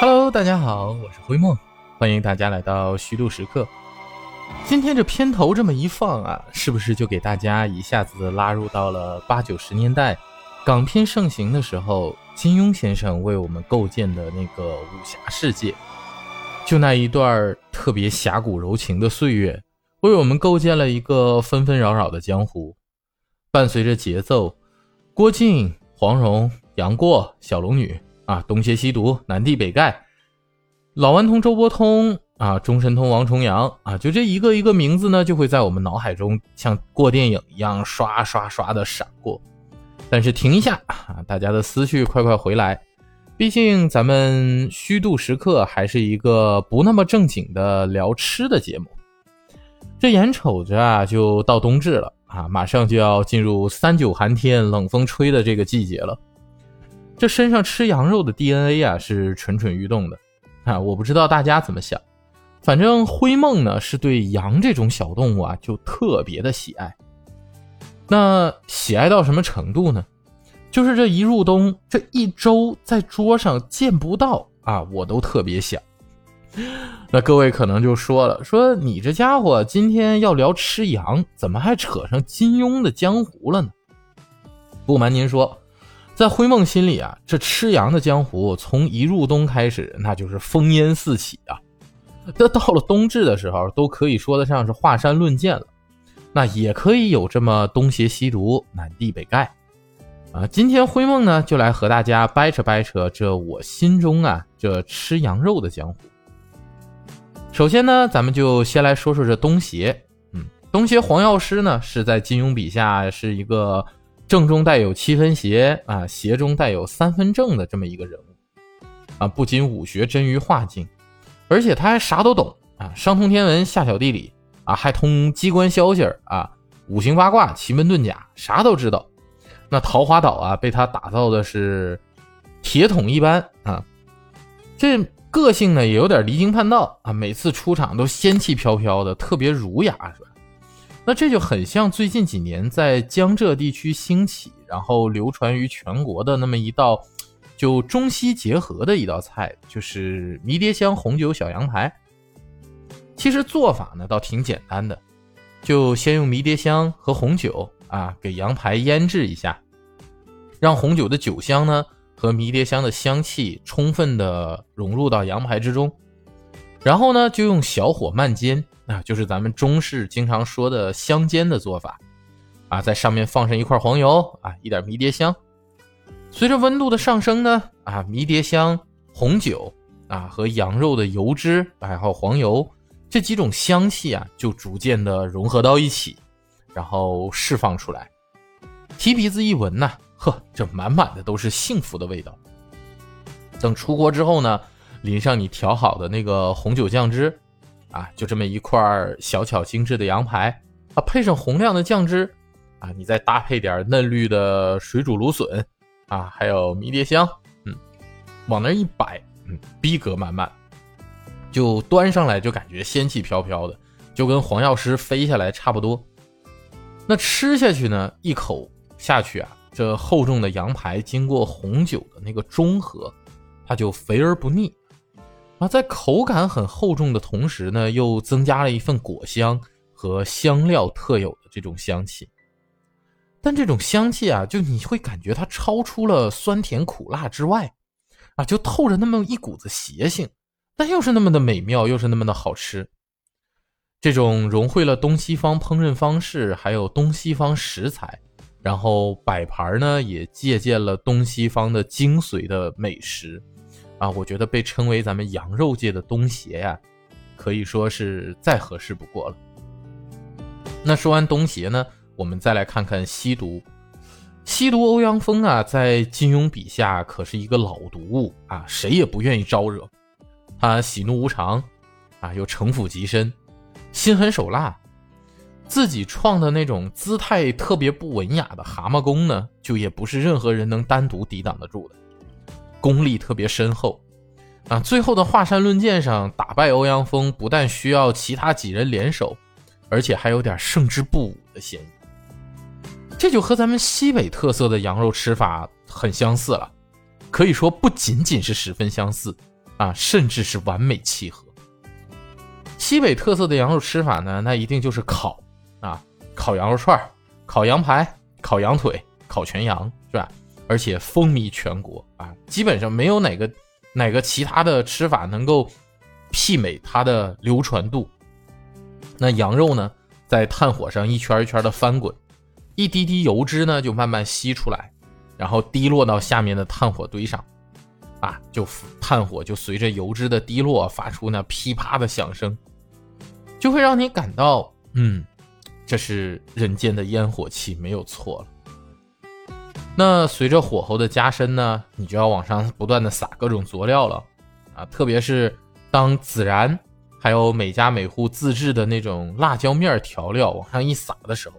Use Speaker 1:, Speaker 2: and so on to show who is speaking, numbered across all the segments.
Speaker 1: Hello，大家好，我是灰梦，欢迎大家来到虚度时刻。今天这片头这么一放啊，是不是就给大家一下子拉入到了八九十年代港片盛行的时候，金庸先生为我们构建的那个武侠世界？就那一段特别侠骨柔情的岁月，为我们构建了一个纷纷扰扰的江湖。伴随着节奏，郭靖、黄蓉、杨过、小龙女啊，东邪西毒、南帝北丐、老顽童周伯通啊，中神通王重阳啊，就这一个一个名字呢，就会在我们脑海中像过电影一样刷刷刷的闪过。但是停一下啊，大家的思绪快快回来。毕竟咱们虚度时刻还是一个不那么正经的聊吃的节目。这眼瞅着啊，就到冬至了啊，马上就要进入三九寒天、冷风吹的这个季节了。这身上吃羊肉的 DNA 啊，是蠢蠢欲动的啊！我不知道大家怎么想，反正灰梦呢是对羊这种小动物啊就特别的喜爱。那喜爱到什么程度呢？就是这一入冬，这一周在桌上见不到啊，我都特别想。那各位可能就说了，说你这家伙今天要聊吃羊，怎么还扯上金庸的江湖了呢？不瞒您说，在灰梦心里啊，这吃羊的江湖从一入冬开始，那就是烽烟四起啊。这到了冬至的时候，都可以说得上是华山论剑了。那也可以有这么东邪西毒、南帝北丐。啊，今天灰梦呢，就来和大家掰扯掰扯这我心中啊这吃羊肉的江湖。首先呢，咱们就先来说说这东邪。嗯，东邪黄药师呢，是在金庸笔下是一个正中带有七分邪啊，邪中带有三分正的这么一个人物。啊，不仅武学臻于化境，而且他还啥都懂啊，上通天文，下晓地理啊，还通机关消息啊，五行八卦，奇门遁甲，啥都知道。那桃花岛啊，被他打造的是铁桶一般啊，这个性呢也有点离经叛道啊，每次出场都仙气飘飘的，特别儒雅，是吧？那这就很像最近几年在江浙地区兴起，然后流传于全国的那么一道就中西结合的一道菜，就是迷迭香红酒小羊排。其实做法呢倒挺简单的，就先用迷迭香和红酒。啊，给羊排腌制一下，让红酒的酒香呢和迷迭香的香气充分的融入到羊排之中，然后呢就用小火慢煎，啊，就是咱们中式经常说的香煎的做法，啊，在上面放上一块黄油，啊，一点迷迭香，随着温度的上升呢，啊，迷迭香、红酒，啊和羊肉的油脂，还有黄油这几种香气啊，就逐渐的融合到一起。然后释放出来，提鼻子一闻呐，呵，这满满的都是幸福的味道。等出锅之后呢，淋上你调好的那个红酒酱汁，啊，就这么一块小巧精致的羊排啊，配上红亮的酱汁，啊，你再搭配点嫩绿的水煮芦笋，啊，还有迷迭香，嗯，往那一摆，嗯，逼格满满，就端上来就感觉仙气飘飘的，就跟黄药师飞下来差不多。那吃下去呢？一口下去啊，这厚重的羊排经过红酒的那个中和，它就肥而不腻啊，在口感很厚重的同时呢，又增加了一份果香和香料特有的这种香气。但这种香气啊，就你会感觉它超出了酸甜苦辣之外，啊，就透着那么一股子邪性，但又是那么的美妙，又是那么的好吃。这种融汇了东西方烹饪方式，还有东西方食材，然后摆盘呢也借鉴了东西方的精髓的美食，啊，我觉得被称为咱们羊肉界的东邪呀，可以说是再合适不过了。那说完东邪呢，我们再来看看西毒。西毒欧阳锋啊，在金庸笔下可是一个老毒物啊，谁也不愿意招惹。他喜怒无常，啊，又城府极深。心狠手辣，自己创的那种姿态特别不文雅的蛤蟆功呢，就也不是任何人能单独抵挡得住的，功力特别深厚，啊，最后的华山论剑上打败欧阳锋，不但需要其他几人联手，而且还有点胜之不武的嫌疑，这就和咱们西北特色的羊肉吃法很相似了，可以说不仅仅是十分相似，啊，甚至是完美契合。西北特色的羊肉吃法呢，那一定就是烤啊，烤羊肉串、烤羊排、烤羊腿、烤全羊，是吧？而且风靡全国啊，基本上没有哪个哪个其他的吃法能够媲美它的流传度。那羊肉呢，在炭火上一圈一圈的翻滚，一滴滴油脂呢就慢慢吸出来，然后滴落到下面的炭火堆上，啊，就炭火就随着油脂的滴落发出那噼啪的响声，就会让你感到，嗯，这是人间的烟火气，没有错了。那随着火候的加深呢，你就要往上不断的撒各种佐料了，啊，特别是当孜然。还有每家每户自制的那种辣椒面调料往上一撒的时候，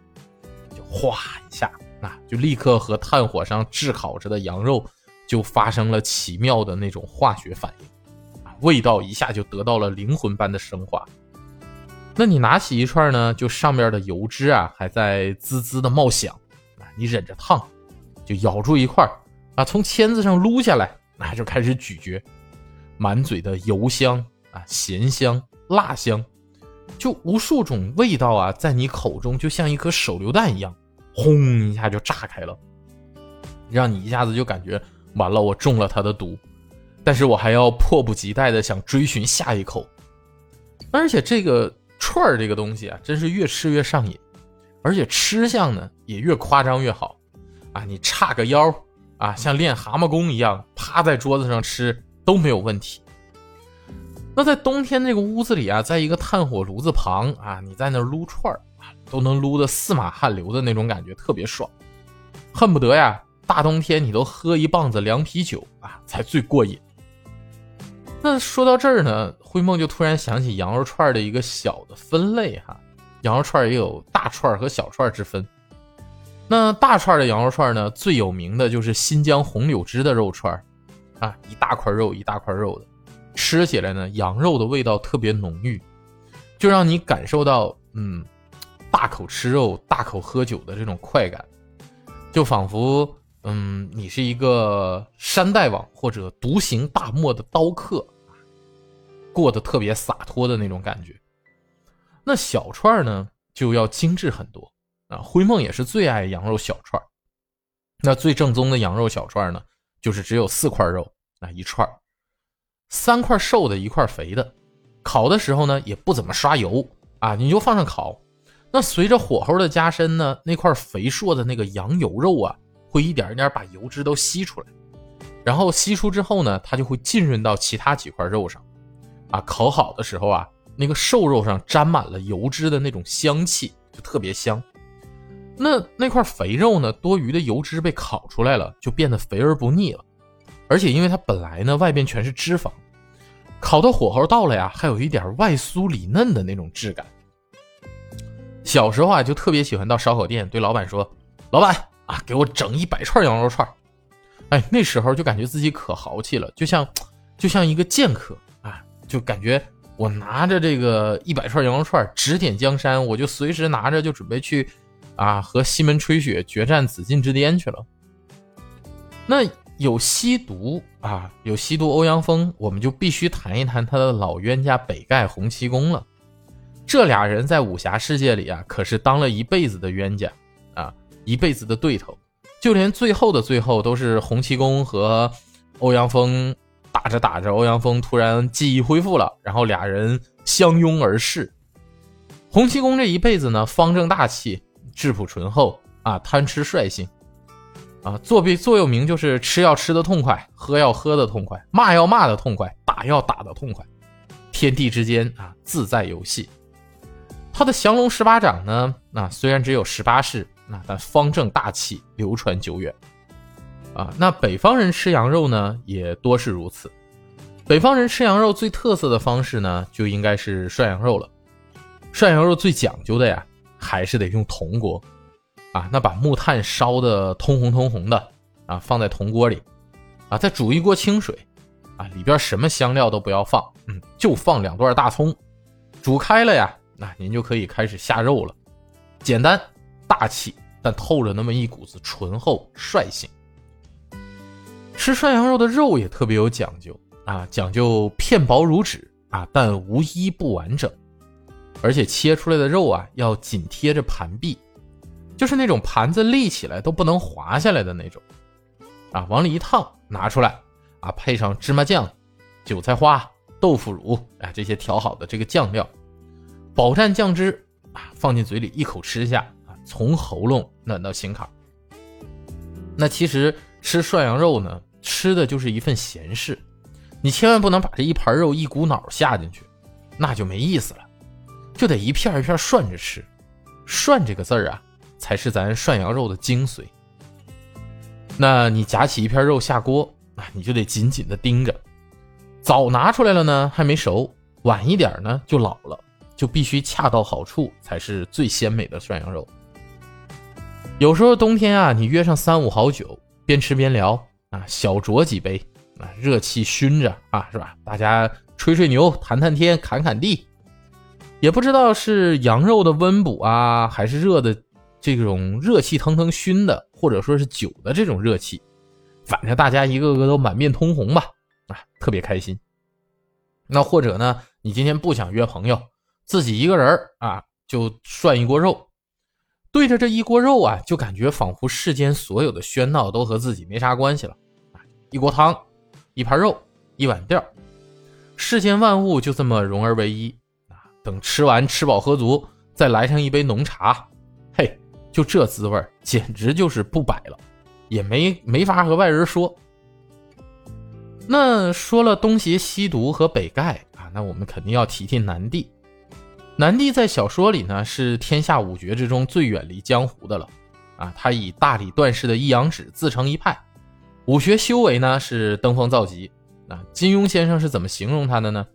Speaker 1: 就哗一下，啊，就立刻和炭火上炙烤着的羊肉就发生了奇妙的那种化学反应，啊，味道一下就得到了灵魂般的升华。那你拿起一串呢，就上面的油脂啊还在滋滋的冒响，啊，你忍着烫，就咬住一块啊，从签子上撸下来，那就开始咀嚼，满嘴的油香啊，咸香。辣香，就无数种味道啊，在你口中就像一颗手榴弹一样，轰一下就炸开了，让你一下子就感觉完了，我中了他的毒，但是我还要迫不及待的想追寻下一口。而且这个串儿这个东西啊，真是越吃越上瘾，而且吃相呢也越夸张越好啊！你叉个腰啊，像练蛤蟆功一样趴在桌子上吃都没有问题。那在冬天这个屋子里啊，在一个炭火炉子旁啊，你在那撸串儿啊，都能撸得四马汗流的那种感觉，特别爽，恨不得呀，大冬天你都喝一棒子凉啤酒啊，才最过瘾。那说到这儿呢，灰梦就突然想起羊肉串的一个小的分类哈，羊肉串也有大串和小串之分。那大串的羊肉串呢，最有名的就是新疆红柳枝的肉串啊，一大块肉一大块肉的。吃起来呢，羊肉的味道特别浓郁，就让你感受到嗯，大口吃肉、大口喝酒的这种快感，就仿佛嗯，你是一个山大王或者独行大漠的刀客，过得特别洒脱的那种感觉。那小串呢，就要精致很多啊。灰梦也是最爱羊肉小串，那最正宗的羊肉小串呢，就是只有四块肉啊一串。三块瘦的，一块肥的，烤的时候呢也不怎么刷油啊，你就放上烤。那随着火候的加深呢，那块肥硕的那个羊油肉啊，会一点一点把油脂都吸出来。然后吸出之后呢，它就会浸润到其他几块肉上。啊，烤好的时候啊，那个瘦肉上沾满了油脂的那种香气，就特别香。那那块肥肉呢，多余的油脂被烤出来了，就变得肥而不腻了。而且因为它本来呢外边全是脂肪，烤的火候到了呀，还有一点外酥里嫩的那种质感。小时候啊就特别喜欢到烧烤店对老板说：“老板啊，给我整一百串羊肉串。”哎，那时候就感觉自己可豪气了，就像就像一个剑客啊，就感觉我拿着这个一百串羊肉串指点江山，我就随时拿着就准备去啊和西门吹雪决战紫禁之巅去了。那。有吸毒啊，有吸毒欧阳锋，我们就必须谈一谈他的老冤家北丐洪七公了。这俩人在武侠世界里啊，可是当了一辈子的冤家啊，一辈子的对头。就连最后的最后，都是洪七公和欧阳锋打着打着，欧阳锋突然记忆恢复了，然后俩人相拥而逝。洪七公这一辈子呢，方正大气，质朴醇厚啊，贪吃率性。啊，作弊座右铭就是吃要吃的痛快，喝要喝的痛快，骂要骂的痛快，打要打的痛快，天地之间啊，自在游戏。他的降龙十八掌呢，那虽然只有十八式，那但方正大气，流传久远。啊，那北方人吃羊肉呢，也多是如此。北方人吃羊肉最特色的方式呢，就应该是涮羊肉了。涮羊肉最讲究的呀，还是得用铜锅。啊，那把木炭烧的通红通红的啊，放在铜锅里，啊，再煮一锅清水，啊，里边什么香料都不要放，嗯，就放两段大葱，煮开了呀，那您就可以开始下肉了，简单大气，但透着那么一股子醇厚率性。吃涮羊肉的肉也特别有讲究啊，讲究片薄如纸啊，但无一不完整，而且切出来的肉啊要紧贴着盘壁，就是那种盘子立起来都不能滑下来的那种，啊，往里一烫拿出来啊，配上芝麻酱、韭菜花、豆腐乳啊这些调好的这个酱料，饱蘸酱汁啊，放进嘴里一口吃下啊，从喉咙暖到心坎。那其实吃涮羊肉呢，吃的就是一份闲事。你千万不能把这一盘肉一股脑下进去，那就没意思了，就得一片一片涮着吃。涮这个字儿啊，才是咱涮羊肉的精髓。那你夹起一片肉下锅啊，你就得紧紧的盯着，早拿出来了呢还没熟，晚一点呢就老了，就必须恰到好处才是最鲜美的涮羊肉。有时候冬天啊，你约上三五好酒，边吃边聊啊，小酌几杯。啊，热气熏着啊，是吧？大家吹吹牛，谈谈天，侃侃地，也不知道是羊肉的温补啊，还是热的这种热气腾腾熏的，或者说是酒的这种热气，反正大家一个个都满面通红吧，啊，特别开心。那或者呢，你今天不想约朋友，自己一个人啊，就涮一锅肉，对着这一锅肉啊，就感觉仿佛世间所有的喧闹都和自己没啥关系了，一锅汤。一盘肉，一碗吊，世间万物就这么融而为一！等吃完吃饱喝足，再来上一杯浓茶，嘿，就这滋味简直就是不摆了，也没没法和外人说。那说了东邪西毒和北丐啊，那我们肯定要提提南帝。南帝在小说里呢，是天下五绝之中最远离江湖的了啊！他以大理段氏的一阳指自成一派。武学修为呢是登峰造极，啊，金庸先生是怎么形容他的呢？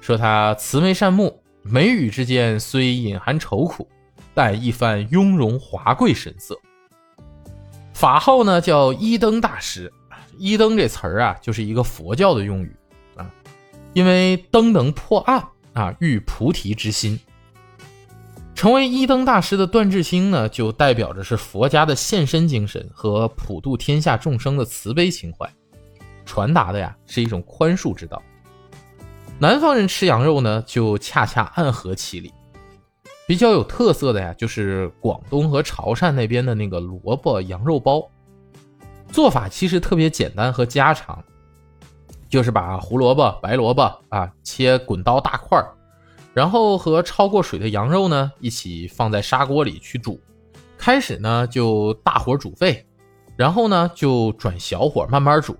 Speaker 1: 说他慈眉善目，眉宇之间虽隐含愁苦，但一番雍容华贵神色。法号呢叫一灯大师，一灯这词儿啊就是一个佛教的用语啊，因为灯能破案啊，喻菩提之心。成为一灯大师的段智兴呢，就代表着是佛家的献身精神和普度天下众生的慈悲情怀，传达的呀是一种宽恕之道。南方人吃羊肉呢，就恰恰暗合其理。比较有特色的呀，就是广东和潮汕那边的那个萝卜羊肉包，做法其实特别简单和家常，就是把胡萝卜、白萝卜啊切滚刀大块儿。然后和焯过水的羊肉呢一起放在砂锅里去煮，开始呢就大火煮沸，然后呢就转小火慢慢煮，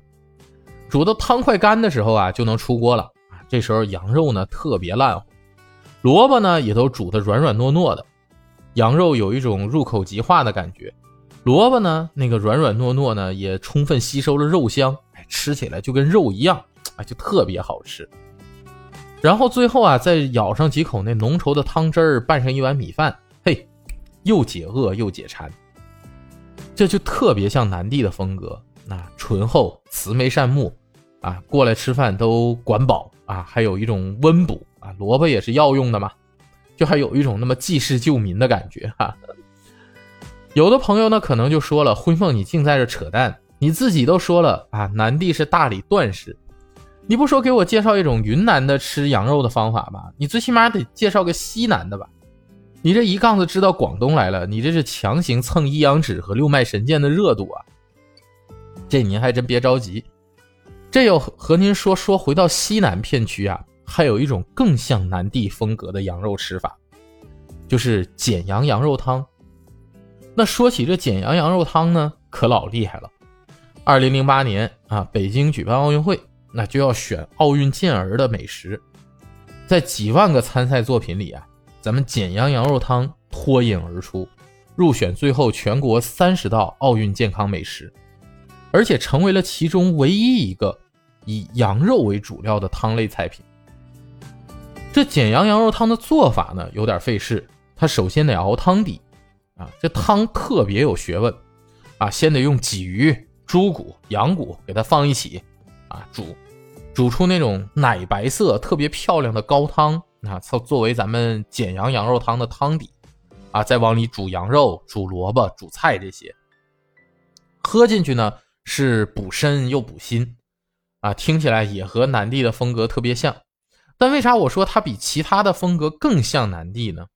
Speaker 1: 煮到汤快干的时候啊就能出锅了。这时候羊肉呢特别烂乎，萝卜呢也都煮得软软糯糯的，羊肉有一种入口即化的感觉，萝卜呢那个软软糯糯呢也充分吸收了肉香，哎，吃起来就跟肉一样，哎，就特别好吃。然后最后啊，再舀上几口那浓稠的汤汁儿，拌上一碗米饭，嘿，又解饿又解馋。这就特别像南帝的风格，啊，醇厚、慈眉善目，啊，过来吃饭都管饱啊，还有一种温补啊，萝卜也是药用的嘛，就还有一种那么济世救民的感觉哈。有的朋友呢，可能就说了，灰凤你净在这扯淡，你自己都说了啊，南帝是大理段氏。你不说给我介绍一种云南的吃羊肉的方法吧？你最起码得介绍个西南的吧？你这一杠子支到广东来了，你这是强行蹭一阳指和六脉神剑的热度啊！这您还真别着急，这要和您说说回到西南片区啊，还有一种更像南地风格的羊肉吃法，就是简阳羊肉汤。那说起这简阳羊肉汤呢，可老厉害了。二零零八年啊，北京举办奥运会。那就要选奥运健儿的美食，在几万个参赛作品里啊，咱们简阳羊肉汤脱颖而出，入选最后全国三十道奥运健康美食，而且成为了其中唯一一个以羊肉为主料的汤类菜品。这简阳羊肉汤的做法呢，有点费事，它首先得熬汤底，啊，这汤特别有学问，啊，先得用鲫鱼、猪骨、羊骨给它放一起，啊，煮。煮出那种奶白色、特别漂亮的高汤啊，作作为咱们简阳羊肉汤的汤底啊，再往里煮羊肉、煮萝卜、煮菜这些，喝进去呢是补身又补心啊，听起来也和南帝的风格特别像。但为啥我说他比其他的风格更像南帝呢？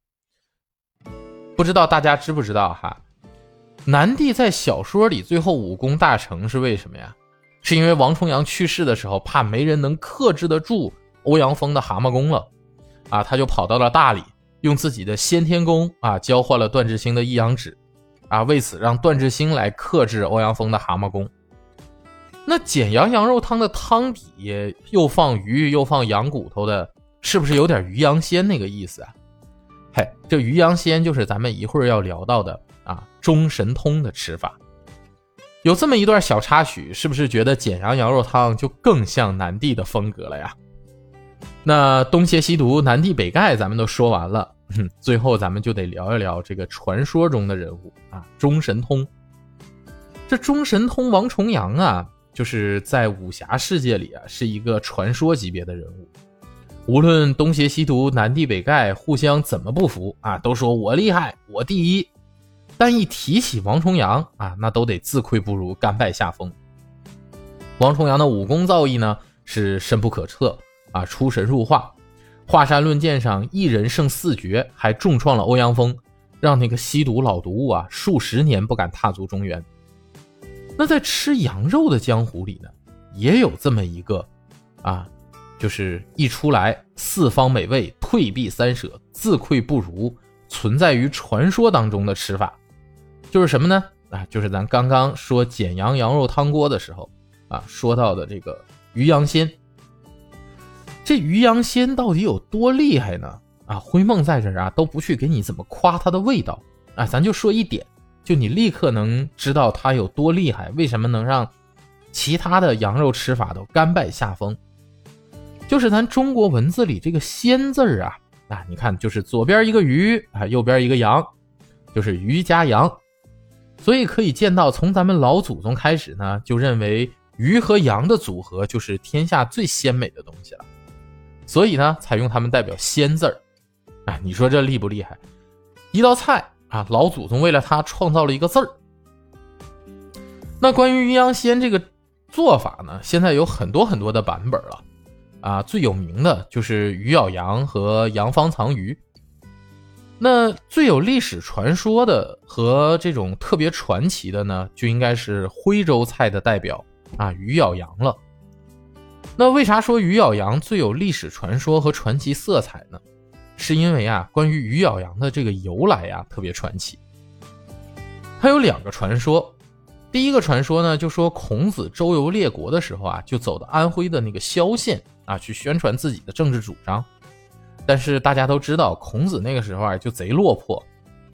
Speaker 1: 不知道大家知不知道哈？南帝在小说里最后武功大成是为什么呀？是因为王重阳去世的时候，怕没人能克制得住欧阳锋的蛤蟆功了，啊，他就跑到了大理，用自己的先天功啊交换了段志兴的一阳指，啊，为此让段志兴来克制欧阳锋的蛤蟆功。那简阳羊肉汤的汤底又放鱼又放羊骨头的，是不是有点鱼羊鲜那个意思啊？嘿，这鱼羊鲜就是咱们一会儿要聊到的啊，中神通的吃法。有这么一段小插曲，是不是觉得简阳羊肉汤就更像南帝的风格了呀？那东邪西毒南帝北丐咱们都说完了，哼最后咱们就得聊一聊这个传说中的人物啊，中神通。这中神通王重阳啊。就是在武侠世界里啊，是一个传说级别的人物。无论东邪西毒、南帝北丐互相怎么不服啊，都说我厉害，我第一。但一提起王重阳啊，那都得自愧不如，甘拜下风。王重阳的武功造诣呢，是深不可测啊，出神入化。华山论剑上一人胜四绝，还重创了欧阳锋，让那个吸毒老毒物啊，数十年不敢踏足中原。那在吃羊肉的江湖里呢，也有这么一个，啊，就是一出来四方美味，退避三舍，自愧不如，存在于传说当中的吃法，就是什么呢？啊，就是咱刚刚说简阳羊肉汤锅的时候，啊，说到的这个鱼羊鲜。这鱼羊鲜到底有多厉害呢？啊，灰梦在这儿啊，都不去给你怎么夸它的味道，啊，咱就说一点。就你立刻能知道它有多厉害，为什么能让其他的羊肉吃法都甘拜下风？就是咱中国文字里这个“鲜”字儿啊，啊，你看，就是左边一个鱼啊，右边一个羊，就是鱼加羊，所以可以见到，从咱们老祖宗开始呢，就认为鱼和羊的组合就是天下最鲜美的东西了，所以呢，才用它们代表“鲜”字儿。啊，你说这厉不厉害？一道菜。啊，老祖宗为了他创造了一个字儿。那关于鱼羊鲜这个做法呢，现在有很多很多的版本了。啊，最有名的就是鱼咬羊和羊方藏鱼。那最有历史传说的和这种特别传奇的呢，就应该是徽州菜的代表啊，鱼咬羊了。那为啥说鱼咬羊最有历史传说和传奇色彩呢？是因为啊，关于鱼咬羊的这个由来呀，特别传奇。它有两个传说。第一个传说呢，就说孔子周游列国的时候啊，就走到安徽的那个萧县啊，去宣传自己的政治主张。但是大家都知道，孔子那个时候啊，就贼落魄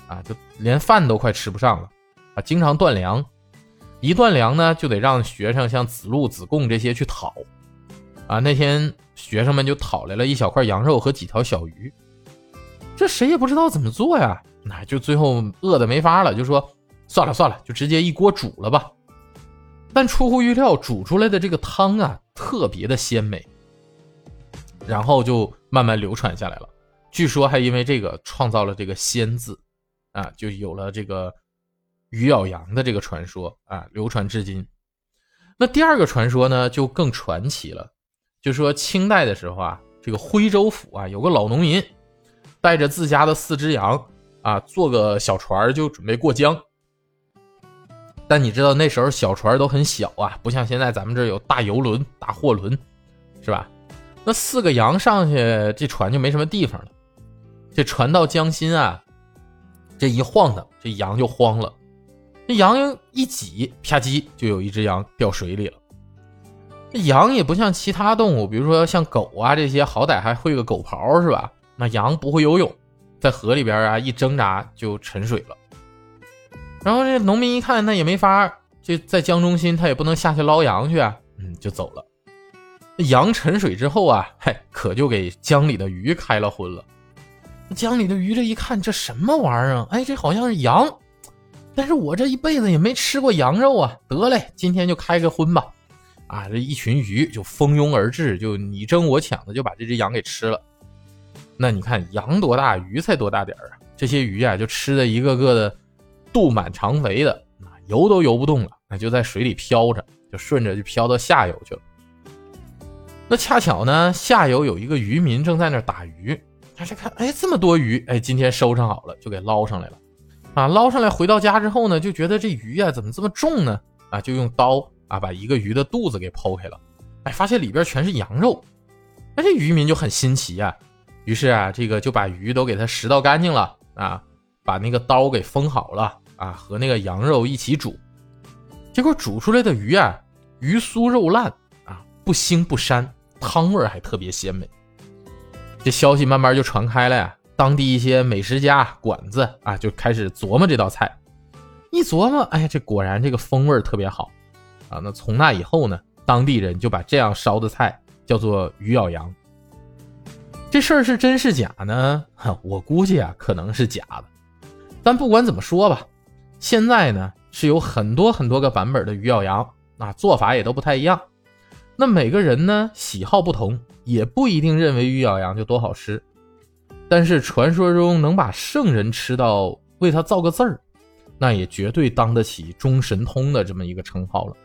Speaker 1: 啊，就连饭都快吃不上了啊，经常断粮。一断粮呢，就得让学生像子路、子贡这些去讨啊。那天学生们就讨来了一小块羊肉和几条小鱼。这谁也不知道怎么做呀，那就最后饿的没法了，就说算了算了，就直接一锅煮了吧。但出乎预料，煮出来的这个汤啊，特别的鲜美，然后就慢慢流传下来了。据说还因为这个创造了这个“鲜”字，啊，就有了这个鱼咬羊的这个传说啊，流传至今。那第二个传说呢，就更传奇了，就说清代的时候啊，这个徽州府啊，有个老农民。带着自家的四只羊啊，坐个小船就准备过江。但你知道那时候小船都很小啊，不像现在咱们这有大游轮、大货轮，是吧？那四个羊上去，这船就没什么地方了。这船到江心啊，这一晃荡，这羊就慌了。这羊一挤，啪叽，就有一只羊掉水里了。这羊也不像其他动物，比如说像狗啊这些，好歹还会个狗刨，是吧？那羊不会游泳，在河里边啊一挣扎就沉水了。然后这农民一看，那也没法，就在江中心，他也不能下去捞羊去啊，嗯，就走了。羊沉水之后啊，嘿，可就给江里的鱼开了荤了。江里的鱼这一看，这什么玩意儿啊？哎，这好像是羊，但是我这一辈子也没吃过羊肉啊。得嘞，今天就开个荤吧。啊，这一群鱼就蜂拥而至，就你争我抢的就把这只羊给吃了。那你看羊多大，鱼才多大点儿啊？这些鱼啊，就吃的一个个的肚满肠肥的，游都游不动了，那就在水里飘着，就顺着就飘到下游去了。那恰巧呢，下游有一个渔民正在那打鱼，他这看，哎，这么多鱼，哎，今天收成好了，就给捞上来了。啊，捞上来回到家之后呢，就觉得这鱼呀怎么这么重呢？啊，就用刀啊把一个鱼的肚子给剖开了，哎，发现里边全是羊肉。哎，这渔民就很新奇啊，于是啊，这个就把鱼都给它拾到干净了啊，把那个刀给封好了啊，和那个羊肉一起煮。结果煮出来的鱼啊，鱼酥肉烂啊，不腥不膻，汤味还特别鲜美。这消息慢慢就传开了呀。当地一些美食家馆子啊，就开始琢磨这道菜。一琢磨，哎呀，这果然这个风味特别好啊。那从那以后呢，当地人就把这样烧的菜叫做鱼咬羊。这事儿是真是假呢？我估计啊，可能是假的。但不管怎么说吧，现在呢是有很多很多个版本的鱼咬羊啊，做法也都不太一样。那每个人呢喜好不同，也不一定认为鱼咬羊就多好吃。但是传说中能把圣人吃到为他造个字儿，那也绝对当得起中神通的这么一个称号了。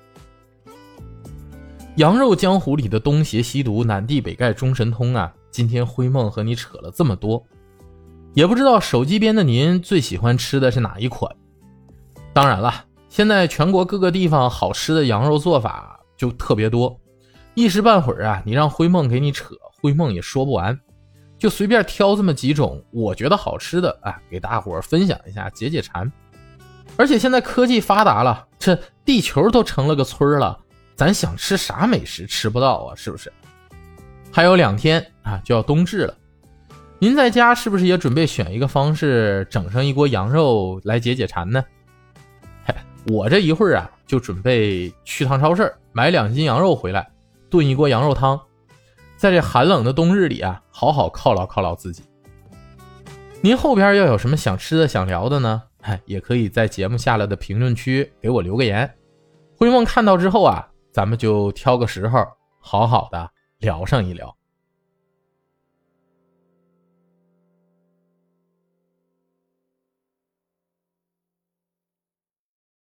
Speaker 1: 羊肉江湖里的东邪西毒、南帝北丐、中神通啊，今天灰梦和你扯了这么多，也不知道手机边的您最喜欢吃的是哪一款。当然了，现在全国各个地方好吃的羊肉做法就特别多，一时半会儿啊，你让灰梦给你扯，灰梦也说不完。就随便挑这么几种我觉得好吃的啊，给大伙儿分享一下，解解馋。而且现在科技发达了，这地球都成了个村儿了，咱想吃啥美食吃不到啊？是不是？还有两天啊，就要冬至了，您在家是不是也准备选一个方式整上一锅羊肉来解解馋呢？嘿，我这一会儿啊，就准备去趟超市买两斤羊肉回来，炖一锅羊肉汤。在这寒冷的冬日里啊，好好犒劳犒劳自己。您后边要有什么想吃的、想聊的呢？哎，也可以在节目下来的评论区给我留个言。灰梦看到之后啊，咱们就挑个时候好好的聊上一聊。